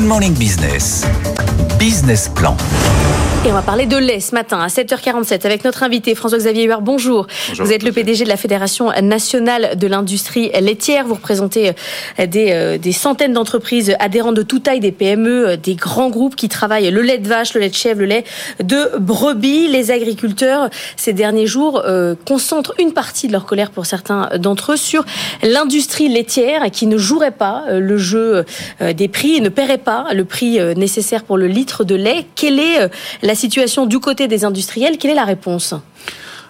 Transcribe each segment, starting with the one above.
Good Morning Business. Business Plan. Et on va parler de lait ce matin à 7h47 avec notre invité François-Xavier Huard. Bonjour. Vous êtes le PDG de la Fédération nationale de l'industrie laitière. Vous représentez euh, des, euh, des centaines d'entreprises adhérentes de toute taille, des PME, euh, des grands groupes qui travaillent le lait de vache, le lait de chèvre, le lait de brebis. Les agriculteurs, ces derniers jours, concentrent une partie de leur colère pour certains d'entre eux sur l'industrie laitière qui ne jouerait pas le jeu des prix et ne paierait pas le prix nécessaire pour le litre de lait. Quelle est la situation du côté des industriels. Quelle est la réponse?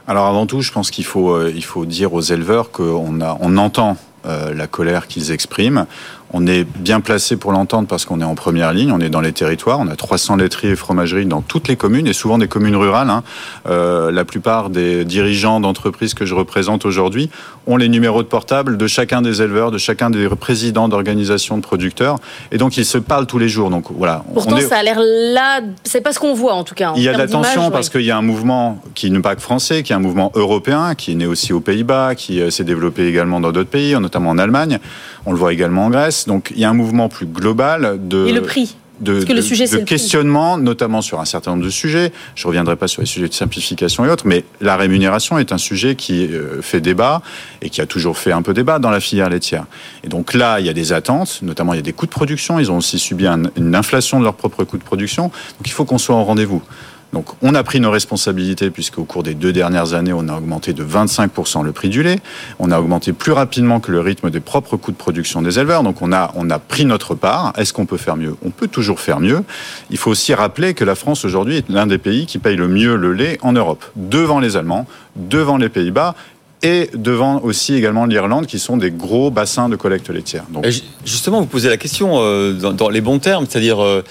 Alors avant tout, je pense qu'il faut, euh, dire aux éleveurs qu'on on entend euh, la colère qu'ils expriment. On est bien placé pour l'entendre parce qu'on est en première ligne, on est dans les territoires, on a 300 laiteries et fromageries dans toutes les communes et souvent des communes rurales. Hein. Euh, la plupart des dirigeants d'entreprises que je représente aujourd'hui ont les numéros de portable de chacun des éleveurs, de chacun des présidents d'organisations de producteurs et donc ils se parlent tous les jours. Donc voilà. Pourtant, ça a l'air là, c'est pas ce qu'on voit en tout cas. il y a de la tension parce qu'il y a un mouvement qui n'est pas que français, qui est un mouvement européen, qui est né aussi aux Pays-Bas, qui euh, s'est développé également dans d'autres pays, notamment en Allemagne. On le voit également en Grèce. Donc il y a un mouvement plus global de... Et le prix de, que le sujet, de questionnement, notamment sur un certain nombre de sujets. Je ne reviendrai pas sur les sujets de simplification et autres, mais la rémunération est un sujet qui euh, fait débat et qui a toujours fait un peu débat dans la filière laitière. Et donc là, il y a des attentes, notamment il y a des coûts de production. Ils ont aussi subi une inflation de leurs propres coûts de production. Donc il faut qu'on soit au rendez-vous. Donc on a pris nos responsabilités puisqu'au cours des deux dernières années, on a augmenté de 25% le prix du lait. On a augmenté plus rapidement que le rythme des propres coûts de production des éleveurs. Donc on a, on a pris notre part. Est-ce qu'on peut faire mieux? On peut toujours faire mieux. Il faut aussi rappeler que la France aujourd'hui est l'un des pays qui paye le mieux le lait en Europe, devant les Allemands, devant les Pays-Bas et devant aussi également l'Irlande, qui sont des gros bassins de collecte laitière. Justement, vous posez la question euh, dans, les bons termes, c'est-à-dire euh,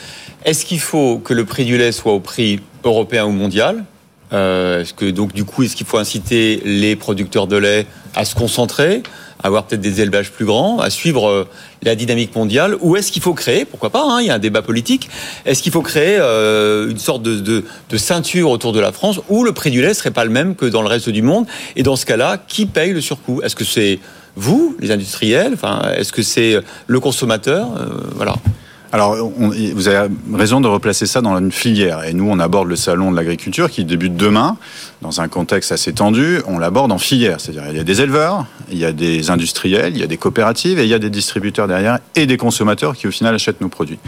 est-ce qu'il faut que le prix du lait soit au prix européen ou mondial euh, Est-ce que donc du coup, est-ce qu'il faut inciter les producteurs de lait à se concentrer, à avoir peut-être des élevages plus grands, à suivre euh, la dynamique mondiale, ou est-ce qu'il faut créer, pourquoi pas, hein, il y a un débat politique, est-ce qu'il faut créer euh, une sorte de, ceinture autour de la France où le prix du lait serait pas le même que dans le reste du monde Et dans ce cas-là, qui paye le surcoût? Est-ce que c'est vous, les industriels? Enfin, est-ce que c'est le consommateur? Voilà. Alors, vous avez raison de replacer ça dans une filière. Et nous, on aborde le salon de l'agriculture qui débute demain, dans un contexte assez tendu. On l'aborde en filière. C'est-à-dire, il y a des éleveurs, il y a des industriels, il y a des coopératives et il y a des distributeurs derrière et des consommateurs qui, au final, achètent nos produits.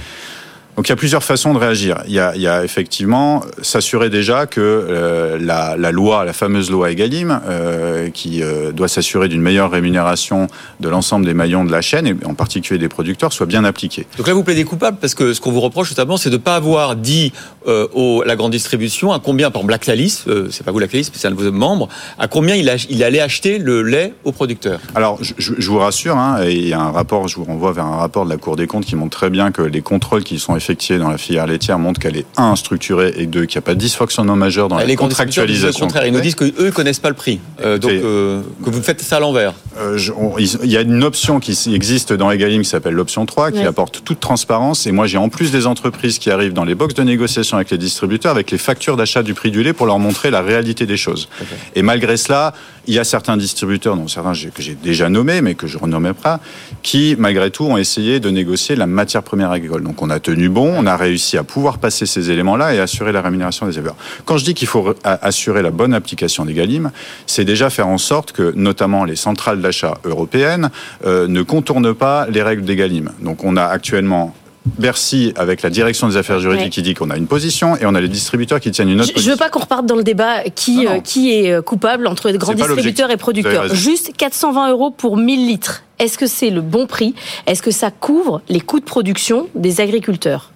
Donc il y a plusieurs façons de réagir. Il y a, il y a effectivement s'assurer déjà que euh, la, la, loi, la fameuse loi Egalim, euh, qui euh, doit s'assurer d'une meilleure rémunération de l'ensemble des maillons de la chaîne, et en particulier des producteurs, soit bien appliquée. Donc là, vous plaidez coupable parce que ce qu'on vous reproche notamment, c'est de ne pas avoir dit au, la grande distribution à combien, par exemple, Lactalis, c'est pas vous Lactalis, mais c'est un de vos membres, à combien il, a, il allait acheter le lait aux producteurs. Alors, je, je vous rassure, hein, il y a un rapport, je vous renvoie vers un rapport de la Cour des comptes qui montre très bien que les contrôles qui sont effectués dans la filière laitière montrent qu'elle est un structurée et deux qu'il n'y a pas de dysfonctionnement majeur dans la contractualisation. contraire, ils nous disent qu'eux ne connaissent pas le prix, euh, donc euh, que vous faites ça à l'envers. Euh, il y a une option qui existe dans Egalim qui s'appelle l'option 3 qui apporte toute transparence et moi j'ai en plus des entreprises qui arrivent dans les boxes de négociation avec les distributeurs avec les factures d'achat du prix du lait pour leur montrer la réalité des choses. Et malgré cela, il y a certains distributeurs, dont certains que j'ai déjà nommés mais que je renommais pas, qui malgré tout ont essayé de négocier la matière première agricole. Donc on a tenu bon, on a réussi à pouvoir passer ces éléments-là et assurer la rémunération des éleveurs. Quand je dis qu'il faut assurer la bonne application des GaLIM, c'est déjà faire en sorte que, notamment les centrales d'achat européennes, euh, ne contournent pas les règles des GaLIM. Donc on a actuellement Bercy, avec la direction des affaires juridiques, qui dit qu'on a une position et on a les distributeurs qui tiennent une autre position. Je ne veux pas qu'on reparte dans le débat qui, euh, qui est euh, coupable entre grands distributeurs et producteurs. Juste 420 euros pour 1000 litres. Est-ce que c'est le bon prix? Est-ce que ça couvre les coûts de production des agriculteurs?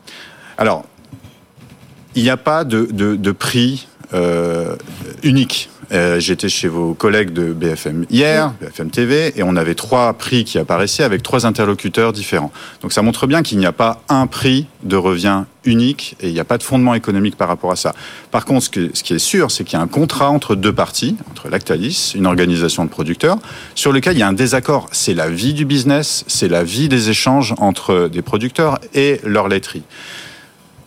Alors, il n'y a pas de, prix euh, unique. Euh, j'étais chez vos collègues de BFM hier, BFM TV, et on avait trois prix qui apparaissaient avec trois interlocuteurs différents. Donc ça montre bien qu'il n'y a pas un prix de revient unique et il n'y a pas de fondement économique par rapport à ça. Par contre, ce, qui est sûr, c'est qu'il y a un contrat entre deux parties, entre Lactalis, une organisation de producteurs, sur lequel il y a un désaccord. C'est la vie du business, c'est la vie des échanges entre des producteurs et leur laiterie.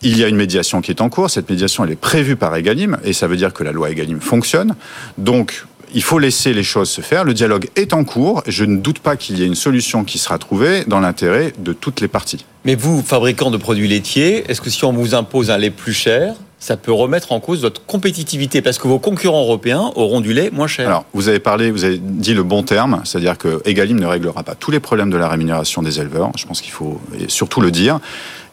Il y a une médiation qui est en cours. Cette médiation, elle est prévue par Egalim, et ça veut dire que la loi Egalim fonctionne. Donc, il faut laisser les choses se faire. Le dialogue est en cours. Je ne doute pas qu'il y ait une solution qui sera trouvée dans l'intérêt de toutes les parties. Mais vous, fabricant de produits laitiers, est-ce que si on vous impose un lait plus cher, ça peut remettre en cause votre compétitivité parce que vos concurrents européens auront du lait moins cher. Alors, vous avez parlé, vous avez dit le bon terme, c'est-à-dire que Egalim ne réglera pas tous les problèmes de la rémunération des éleveurs. Je pense qu'il faut surtout le dire.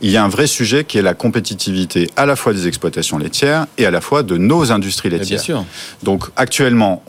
Il y a un vrai sujet qui est la compétitivité à la fois des exploitations laitières et à la fois de nos industries laitières. Bien sûr. Donc, actuellement,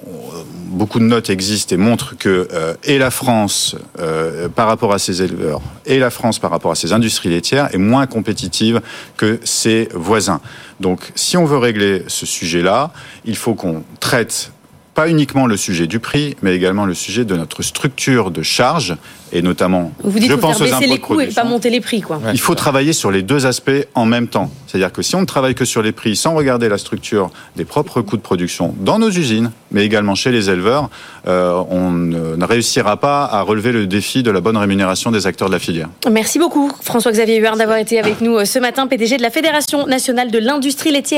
beaucoup de notes existent et montrent que euh, la France euh, par rapport à ses éleveurs et la France par rapport à ses industries laitières est moins compétitive que ses voisins. Donc si on veut régler ce sujet-là, il faut qu'on traite pas uniquement le sujet du prix, mais également le sujet de notre structure de charge et notamment, Vous dites je pense faire baisser les coûts et pas monter les prix, quoi. Il faut travailler sur les deux aspects en même temps. C'est-à-dire que si on ne travaille que sur les prix sans regarder la structure des propres coûts de production dans nos usines, mais également chez les éleveurs, euh, on ne réussira pas à relever le défi de la bonne rémunération des acteurs de la filière. Merci beaucoup, François-Xavier Huard, d'avoir été avec nous euh, ce matin, PDG de la Fédération nationale de l'industrie laitière.